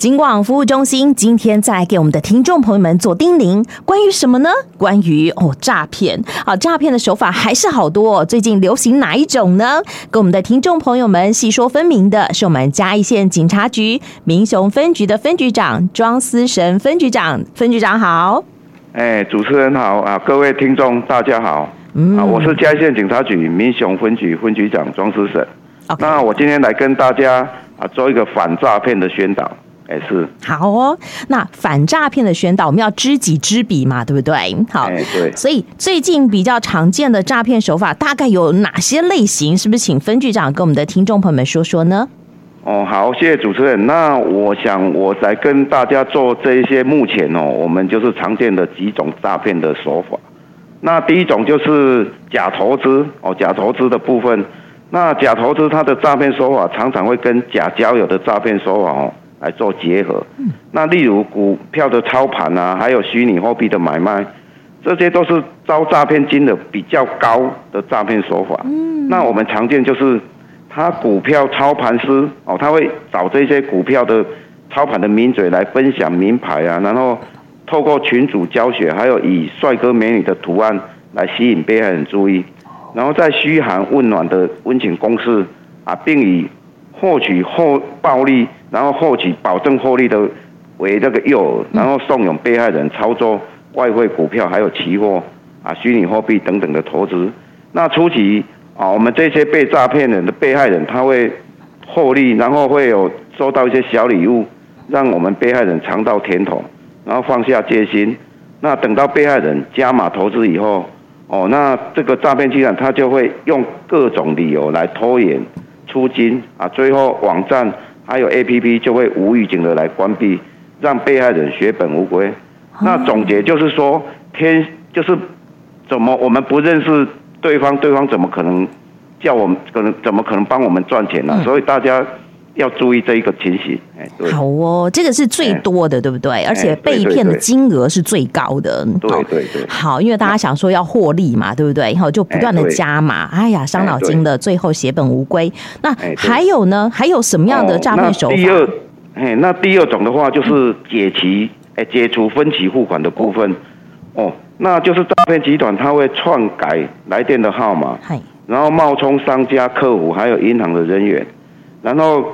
警广服务中心今天在给我们的听众朋友们做叮咛，关于什么呢？关于哦诈骗，啊诈骗的手法还是好多哦。最近流行哪一种呢？跟我们的听众朋友们细说分明的是我们嘉义县警察局民雄分局的分局长庄思神分局长，分局长好。哎，主持人好啊，各位听众大家好。嗯，啊，我是嘉义县警察局民雄分局分局长庄思神。那我今天来跟大家啊做一个反诈骗的宣导，哎是。好哦，那反诈骗的宣导，我们要知己知彼嘛，对不对？好，哎对。所以最近比较常见的诈骗手法大概有哪些类型？是不是请分局长跟我们的听众朋友们说说呢？哦，好，谢谢主持人。那我想我来跟大家做这一些目前哦，我们就是常见的几种诈骗的手法。那第一种就是假投资哦，假投资的部分。那假投资它的诈骗手法常常会跟假交友的诈骗手法哦来做结合。那例如股票的操盘啊，还有虚拟货币的买卖，这些都是招诈骗金的比较高的诈骗手法。那我们常见就是，他股票操盘师哦，他会找这些股票的操盘的名嘴来分享名牌啊，然后透过群主教学，还有以帅哥美女的图案来吸引被害人注意。然后在嘘寒问暖的温情攻势啊，并以获取后暴利，然后获取保证获利的为那个诱饵，然后怂恿被害人操作外汇、股票还有期货啊、虚拟货币等等的投资。那初期啊，我们这些被诈骗人的被害人他会获利，然后会有收到一些小礼物，让我们被害人尝到甜头，然后放下戒心。那等到被害人加码投资以后。哦，那这个诈骗集团他就会用各种理由来拖延出金啊，最后网站还有 APP 就会无预警的来关闭，让被害人血本无归。那总结就是说，天就是怎么我们不认识对方，对方怎么可能叫我们可能怎么可能帮我们赚钱呢？所以大家。要注意这一个情形，哎，好哦，这个是最多的，对不对？而且被骗的金额是最高的，对对对。好，因为大家想说要获利嘛，对不对？然后就不断的加码，哎呀，伤脑筋的，最后血本无归。那还有呢？还有什么样的诈骗手法？第二，哎，那第二种的话就是解期，哎，解除分期付款的部分。哦，那就是诈骗集团他会篡改来电的号码，然后冒充商家、客户还有银行的人员。然后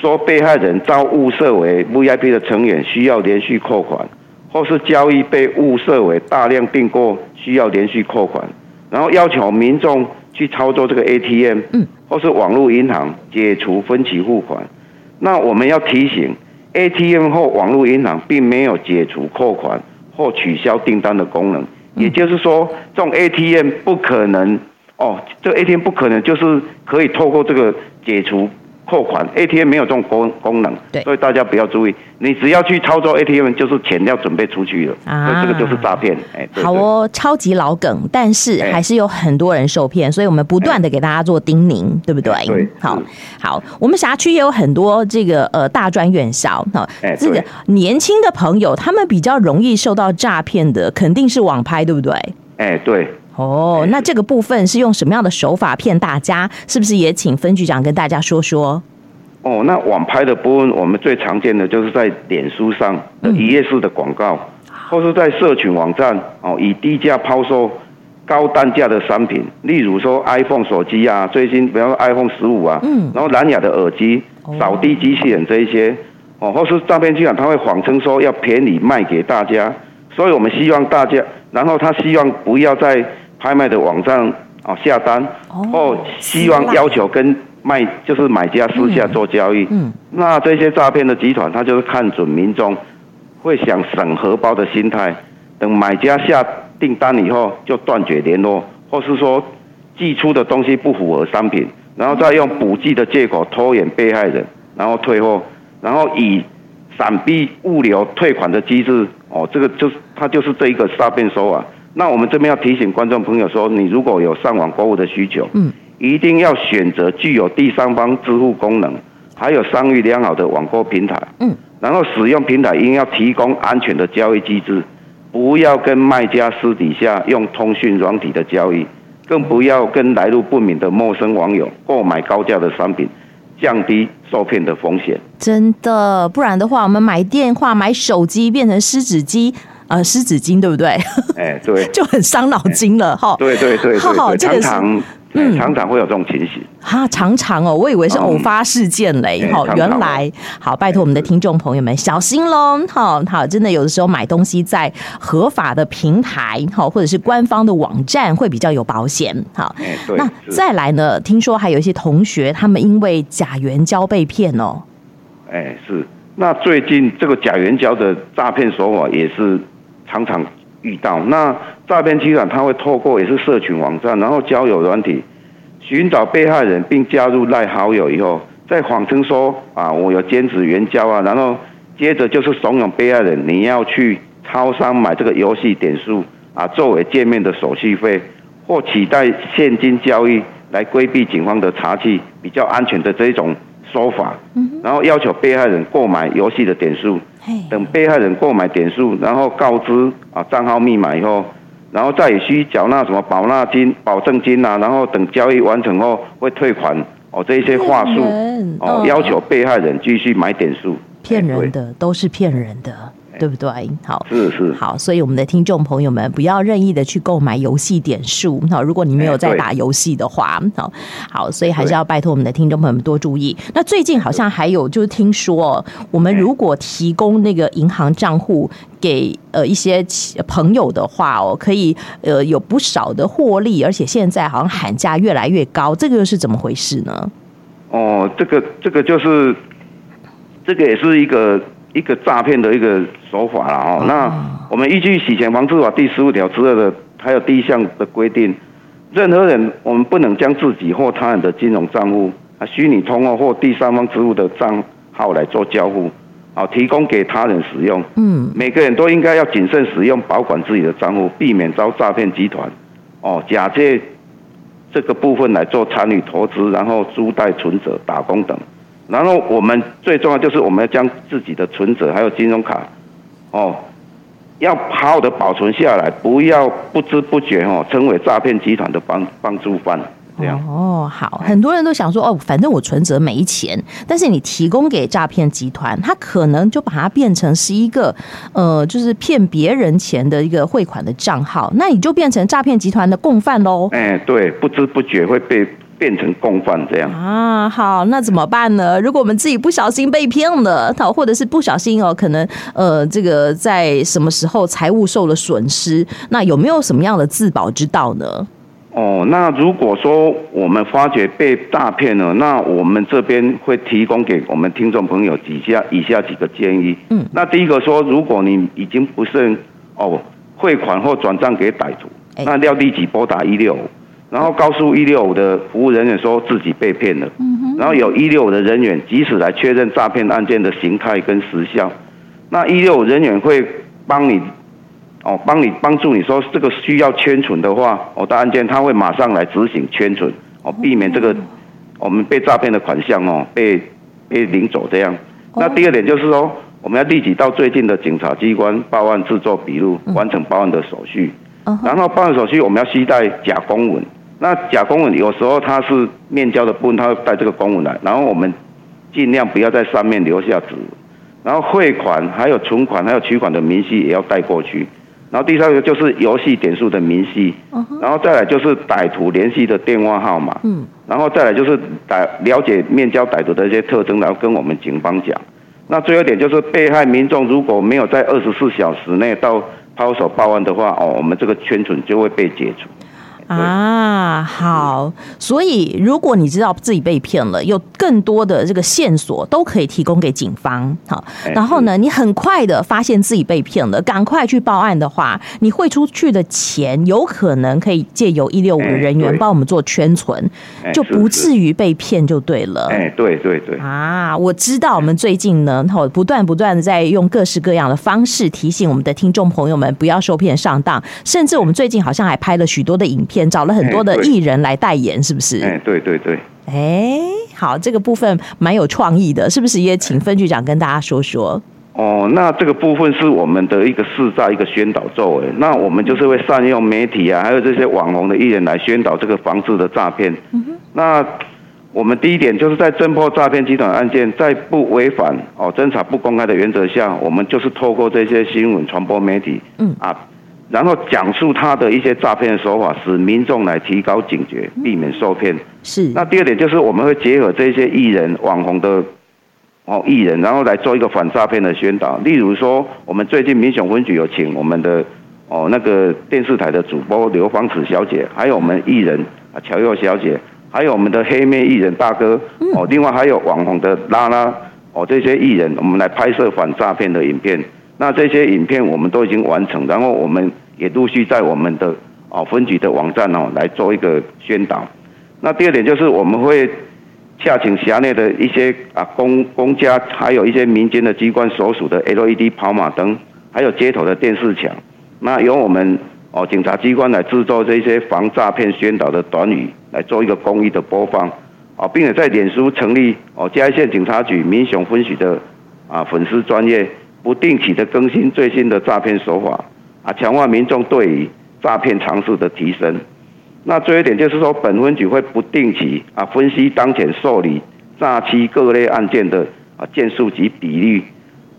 说被害人遭误设为 VIP 的成员，需要连续扣款，或是交易被误设为大量订购，需要连续扣款。然后要求民众去操作这个 ATM，或是网络银行解除分期付款。那我们要提醒，ATM 或网络银行并没有解除扣款或取消订单的功能。也就是说，这种 ATM 不可能哦，这个 ATM 不可能就是可以透过这个解除。扣款 ATM 没有这种功功能，对，所以大家不要注意。你只要去操作 ATM，就是钱要准备出去了，啊，这个就是诈骗。哎，好哦，超级老梗，但是还是有很多人受骗，所以我们不断的给大家做叮咛，对不对？对，好，好，我们辖区也有很多这个呃大专院校，哈，这个年轻的朋友他们比较容易受到诈骗的，肯定是网拍，对不对？哎，对。哦，那这个部分是用什么样的手法骗大家？是不是也请分局长跟大家说说？哦，那网拍的部分，我们最常见的就是在脸书上的一页式的广告，嗯，或是在社群网站哦，以低价抛售高单价的商品，例如说 iPhone 手机啊，最新比方说 iPhone 十五啊，嗯，然后蓝牙的耳机、扫地机器人这一些，哦，或是诈骗集团他会谎称说要便宜卖给大家，所以我们希望大家，然后他希望不要在拍卖的网站啊下单，或希望要求跟卖就是买家私下做交易。嗯，那这些诈骗的集团，他就是看准民众会想省荷包的心态，等买家下订单以后就断绝联络，或是说寄出的东西不符合商品，然后再用补寄的借口拖延被害人，然后退货，然后以闪避物流退款的机制。哦，这个就是他就是这一个诈骗手法。那我们这边要提醒观众朋友说，你如果有上网购物的需求，嗯，一定要选择具有第三方支付功能，还有商誉良好的网购平台，嗯，然后使用平台一定要提供安全的交易机制，不要跟卖家私底下用通讯软体的交易，更不要跟来路不明的陌生网友购买高价的商品，降低受骗的风险。真的，不然的话，我们买电话、买手机变成湿纸机，呃，湿纸巾，对不对？哎，对，就很伤脑筋了哈。对对对对，好好，这个是。嗯，常常会有这种情形。哈，常常哦，我以为是偶发事件嘞。好、嗯，原来好，拜托我们的听众朋友们小心喽。好好，真的有的时候买东西在合法的平台，好，或者是官方的网站会比较有保险。好，那再来呢？听说还有一些同学他们因为假援交被骗哦。哎，是。那最近这个假援交的诈骗手法也是常常。遇到那诈骗集团，他会透过也是社群网站，然后交友软体寻找被害人，并加入赖好友以后，再谎称说啊，我有兼职援交啊，然后接着就是怂恿被害人你要去超商买这个游戏点数啊，作为见面的手续费，或取代现金交易来规避警方的查缉，比较安全的这一种说法，然后要求被害人购买游戏的点数。等被害人购买点数，然后告知啊账号密码以后，然后再需缴纳什么保纳金、保证金啊，然后等交易完成后会退款哦，这一些话术哦，要求被害人继续买点数，骗人的都是骗人的。对不对？好，是是好，所以我们的听众朋友们不要任意的去购买游戏点数。好，如果你没有在打游戏的话，好，好，所以还是要拜托我们的听众朋友们多注意。那最近好像还有就是听说，我们如果提供那个银行账户给呃一些朋友的话哦，可以呃有不少的获利，而且现在好像喊价越来越高，这个又是怎么回事呢？哦，这个这个就是这个也是一个。一个诈骗的一个手法了哦。那我们依据洗钱防治法第十五条之二的，还有第一项的规定，任何人我们不能将自己或他人的金融账户啊、虚拟通货或第三方支付的账号来做交互，啊，提供给他人使用。嗯，每个人都应该要谨慎使用、保管自己的账户，避免遭诈骗集团哦假借这个部分来做参与投资，然后租贷存折、打工等。然后我们最重要就是我们要将自己的存折还有金融卡，哦，要好好的保存下来，不要不知不觉哦成为诈骗集团的帮帮助犯。这样哦，好，很多人都想说哦，反正我存折没钱，但是你提供给诈骗集团，他可能就把它变成是一个呃，就是骗别人钱的一个汇款的账号，那你就变成诈骗集团的共犯喽。哎，对，不知不觉会被。变成共犯这样啊，好，那怎么办呢？如果我们自己不小心被骗了，或者是不小心哦，可能呃，这个在什么时候财务受了损失，那有没有什么样的自保之道呢？哦，那如果说我们发觉被诈骗了，那我们这边会提供给我们听众朋友几下以下几个建议。嗯，那第一个说，如果你已经不慎哦汇款或转账给歹徒，那要立即拨打一六五。然后告诉一六五的服务人员说自己被骗了，然后有一六五的人员及时来确认诈骗案件的形态跟时效，那一六五人员会帮你，哦，帮你帮助你说这个需要圈存的话，我的案件他会马上来执行圈存，哦，避免这个我们被诈骗的款项哦被被领走这样。那第二点就是说，我们要立即到最近的警察机关报案制作笔录，完成报案的手续，然后报案手续我们要携带假公文。那假公文有时候它是面交的部分，他会带这个公文来，然后我们尽量不要在上面留下指纹，然后汇款、还有存款、还有取款的明细也要带过去，然后第三个就是游戏点数的明细，然后再来就是歹徒联系的电话号码，嗯，然后再来就是歹了解面交歹徒的一些特征，然后跟我们警方讲。那最后一点就是被害民众如果没有在二十四小时内到派出所报案的话，哦，我们这个圈存就会被解除。啊，好，所以如果你知道自己被骗了，有更多的这个线索都可以提供给警方。好，然后呢，你很快的发现自己被骗了，赶快去报案的话，你汇出去的钱有可能可以借由一六五的人员帮我们做圈存，就不至于被骗就对了。哎，对对对。啊，我知道我们最近呢，不断不断的在用各式各样的方式提醒我们的听众朋友们不要受骗上当，甚至我们最近好像还拍了许多的影片。找了很多的艺人来代言，是不是？哎，对对对。哎，好，这个部分蛮有创意的，是不是？也请分局长跟大家说说。哦，那这个部分是我们的一个市在一个宣导作为，那我们就是会善用媒体啊，还有这些网红的艺人来宣导这个防治的诈骗。那我们第一点就是在侦破诈骗集团案件，在不违反哦侦查不公开的原则下，我们就是透过这些新闻传播媒体，嗯啊，然后讲述他的一些诈骗的手法，使民众来提高警觉，避免受骗。是。那第二点就是我们会结合这些艺人、网红的哦艺人，然后来做一个反诈骗的宣导。例如说，我们最近民雄分局有请我们的哦那个电视台的主播刘芳慈小姐，还有我们艺人啊乔佑小姐。还有我们的黑妹艺人大哥哦，另外还有网红的拉拉哦，这些艺人，我们来拍摄反诈骗的影片。那这些影片我们都已经完成，然后我们也陆续在我们的哦分局的网站哦来做一个宣导。那第二点就是我们会下请辖内的一些啊公公家，还有一些民间的机关所属的 LED 跑马灯，还有街头的电视墙，那由我们。哦，警察机关来制作这些防诈骗宣导的短语，来做一个公益的播放，啊，并且在脸书成立哦嘉义县警察局民雄分局的啊粉丝专业，不定期的更新最新的诈骗手法，啊，强化民众对于诈骗常识的提升。那最后一点就是说，本分局会不定期啊分析当前受理诈欺各类案件的啊件数及比率，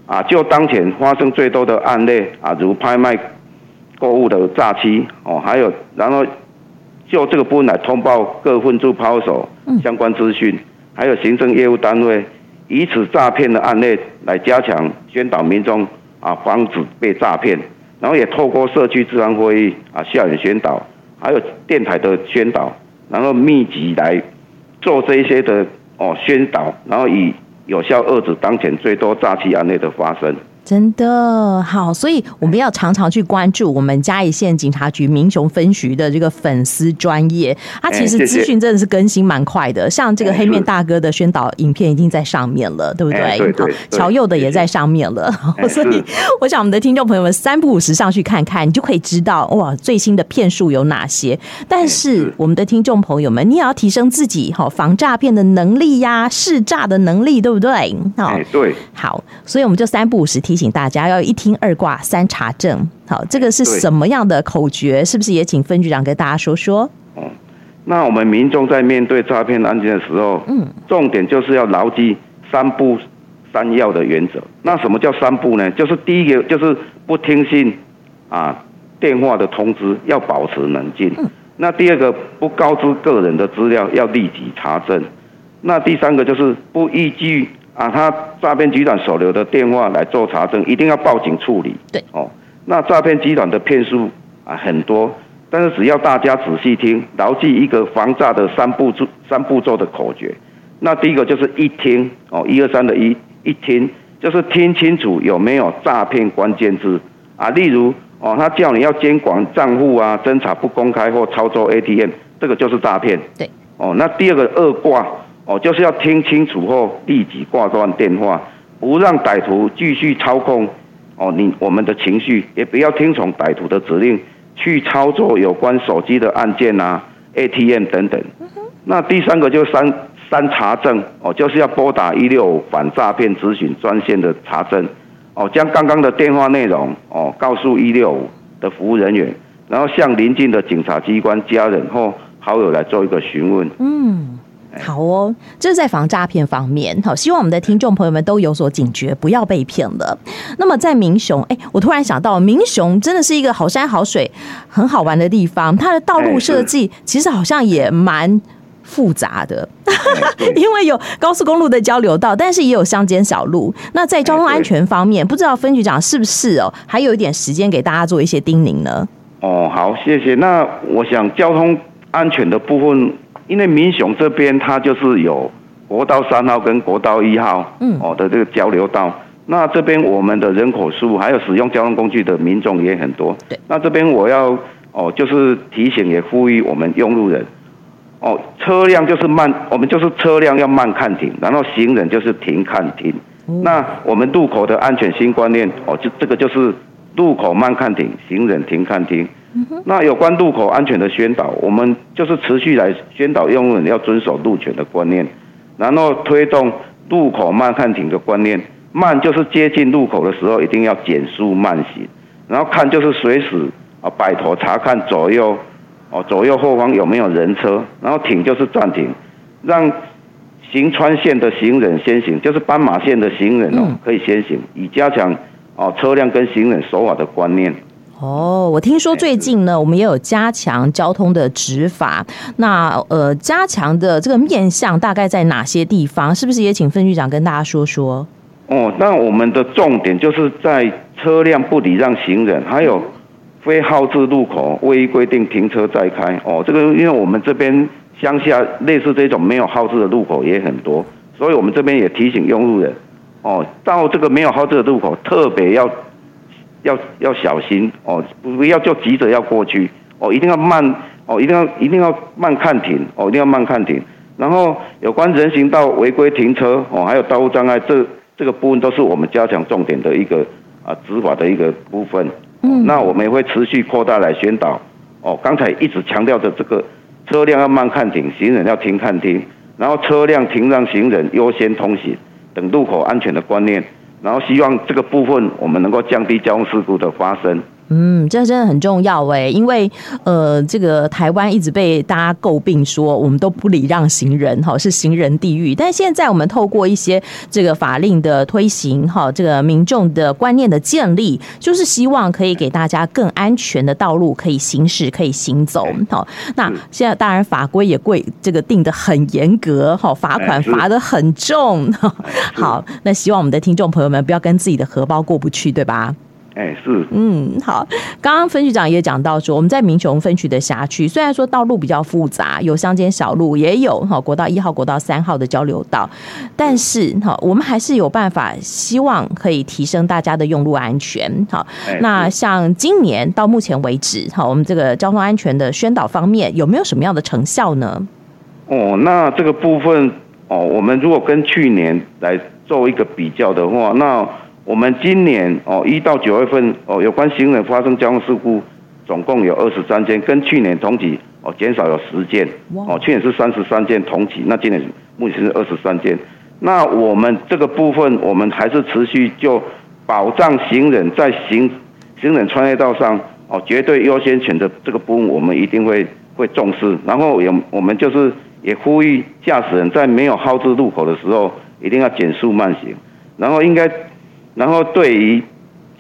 啊，就当前发生最多的案例啊，如拍卖。购物的诈欺哦，还有然后就这个部分来通报各分驻派出所相关资讯，还有行政业务单位，以此诈骗的案例来加强宣导民众啊，防止被诈骗。然后也透过社区治安会议啊、校园宣导，还有电台的宣导，然后密集来做这些的哦宣导，然后以有效遏制当前最多诈欺案例的发生。真的好，所以我们要常常去关注我们嘉义县警察局民雄分局的这个粉丝专业，它其实资讯真的是更新蛮快的。像这个黑面大哥的宣导影片已经在上面了，对不对？对对。乔佑的也在上面了，所以我想我们的听众朋友们三不五时上去看看，你就可以知道哇最新的骗术有哪些。但是我们的听众朋友们，你也要提升自己哈防诈骗的能力呀，识诈的能力，对不对？好，对。好，所以我们就三不五时提。请大家要一听二挂三查证，好，这个是什么样的口诀？是不是也请分局长跟大家说说？嗯，那我们民众在面对诈骗案件的时候，嗯，重点就是要牢记三不三要的原则。那什么叫三不呢？就是第一个就是不听信啊电话的通知，要保持冷静。嗯。那第二个不告知个人的资料，要立即查证。那第三个就是不依据。啊，他诈骗集团所留的电话来做查证，一定要报警处理。对，哦，那诈骗集团的骗术啊很多，但是只要大家仔细听，牢记一个防诈的三步骤、三步骤的口诀。那第一个就是一听，哦，一二三的一，一听就是听清楚有没有诈骗关键字啊，例如哦，他叫你要监管账户啊，侦查不公开或操作 ATM，这个就是诈骗。对，哦，那第二个二挂。哦，就是要听清楚后立即挂断电话，不让歹徒继续操控哦你我们的情绪，也不要听从歹徒的指令去操作有关手机的按键啊、ATM 等等。那第三个就是三三查证哦，就是要拨打一六五反诈骗咨询专线的查证哦，将刚刚的电话内容哦告诉一六五的服务人员，然后向邻近的警察机关、家人或好友来做一个询问。嗯。好哦，这是在防诈骗方面。好，希望我们的听众朋友们都有所警觉，不要被骗了。那么在民雄，哎，我突然想到，民雄真的是一个好山好水、很好玩的地方。它的道路设计其实好像也蛮复杂的，因为有高速公路的交流道，但是也有乡间小路。那在交通安全方面，不知道分局长是不是哦，还有一点时间给大家做一些叮咛呢？哦，好，谢谢。那我想交通安全的部分。因为民雄这边它就是有国道三号跟国道一号，嗯，哦的这个交流道，那这边我们的人口数还有使用交通工具的民众也很多，对，那这边我要哦就是提醒也呼吁我们用路人，哦车辆就是慢，我们就是车辆要慢看停，然后行人就是停看停，嗯、那我们路口的安全新观念，哦就这个就是路口慢看停，行人停看停。那有关路口安全的宣导，我们就是持续来宣导用户人要遵守路权的观念，然后推动路口慢看停的观念。慢就是接近路口的时候一定要减速慢行，然后看就是随时啊摆头查看左右哦左右后方有没有人车，然后停就是暂停，让行穿线的行人先行，就是斑马线的行人哦，可以先行，以加强哦车辆跟行人守法的观念。哦，我听说最近呢，我们也有加强交通的执法。那呃，加强的这个面向大概在哪些地方？是不是也请分局长跟大家说说？哦，那我们的重点就是在车辆不礼让行人，还有非号志路口未依规定停车再开。哦，这个因为我们这边乡下类似这种没有号志的路口也很多，所以我们这边也提醒用路人，哦，到这个没有号志的路口特别要。要要小心哦，不要就急着要过去哦，一定要慢哦，一定要一定要慢看停哦，一定要慢看停。然后有关人行道违规停车哦，还有道路障碍，这这个部分都是我们加强重点的一个啊执法的一个部分。嗯，那我们也会持续扩大来宣导哦。刚才一直强调的这个车辆要慢看停，行人要停看停，然后车辆停让行人优先通行等路口安全的观念。然后希望这个部分我们能够降低交通事故的发生。嗯，这真的很重要哎，因为呃，这个台湾一直被大家诟病说我们都不礼让行人哈，是行人地狱。但现在我们透过一些这个法令的推行哈，这个民众的观念的建立，就是希望可以给大家更安全的道路可以行驶，可以行走。好，那现在当然法规也贵，这个定得很严格哈，罚款罚得很重。好，那希望我们的听众朋友们不要跟自己的荷包过不去，对吧？哎，是，嗯，好。刚刚分局长也讲到说，我们在民雄分区的辖区，虽然说道路比较复杂，有乡间小路，也有哈国道一号、国道三号的交流道，但是哈，我们还是有办法，希望可以提升大家的用路安全。好，那像今年到目前为止，哈，我们这个交通安全的宣导方面，有没有什么样的成效呢？哦，那这个部分哦，我们如果跟去年来做一个比较的话，那我们今年哦，一到九月份哦，有关行人发生交通事故，总共有二十三件，跟去年同期哦减少有十件。哦，去年是三十三件同期，那今年目前是二十三件。那我们这个部分，我们还是持续就保障行人在行行人穿越道上哦，绝对优先权的这个部分，我们一定会会重视。然后也我们就是也呼吁驾驶人在没有号志路口的时候，一定要减速慢行，然后应该。然后，对于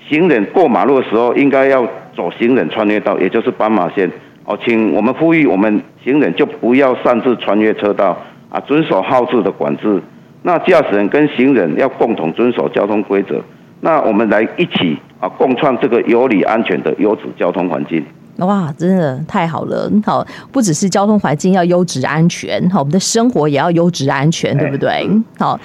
行人过马路的时候，应该要走行人穿越道，也就是斑马线。哦，请我们呼吁我们行人就不要擅自穿越车道啊，遵守号志的管制。那驾驶人跟行人要共同遵守交通规则。那我们来一起啊，共创这个有理安全的优质交通环境。哇，真的太好了！好，不只是交通环境要优质安全，好，我们的生活也要优质安全，对不对？好，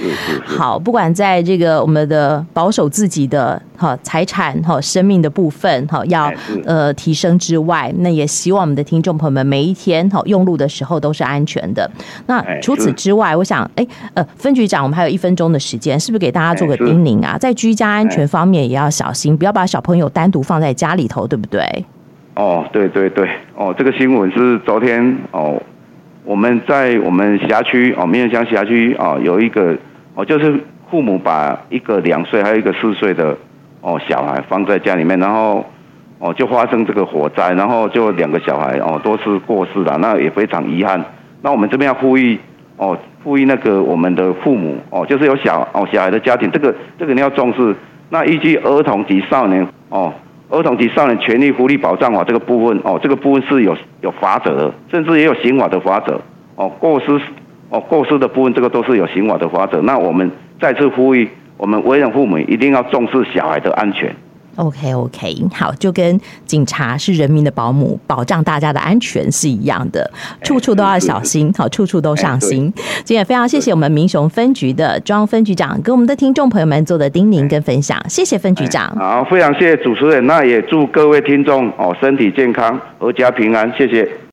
好，不管在这个我们的保守自己的哈财产哈生命的部分哈，要呃提升之外，那也希望我们的听众朋友们每一天哈用路的时候都是安全的。那除此之外，我想，哎呃，分局长，我们还有一分钟的时间，是不是给大家做个叮咛啊？在居家安全方面也要小心，不要把小朋友单独放在家里头，对不对？哦，对对对，哦，这个新闻是昨天哦，我们在我们辖区哦，民雄乡辖区哦，有一个哦，就是父母把一个两岁还有一个四岁的哦小孩放在家里面，然后哦就发生这个火灾，然后就两个小孩哦都是过世了，那也非常遗憾。那我们这边要呼吁哦，呼吁那个我们的父母哦，就是有小哦小孩的家庭，这个这个你要重视。那依据儿童及少年哦。儿童及少年权利福利保障法这个部分哦，这个部分是有有法则的，甚至也有刑法的法则哦。过失哦过失的部分，这个都是有刑法的法则。那我们再次呼吁，我们为人父母一定要重视小孩的安全。OK OK，好，就跟警察是人民的保姆，保障大家的安全是一样的，处处都要小心，好，处处都上心。今天也非常谢谢我们民雄分局的庄分局长跟我们的听众朋友们做的叮咛跟分享，谢谢分局长。好，非常谢谢主持人，那也祝各位听众哦身体健康，阖家平安，谢谢。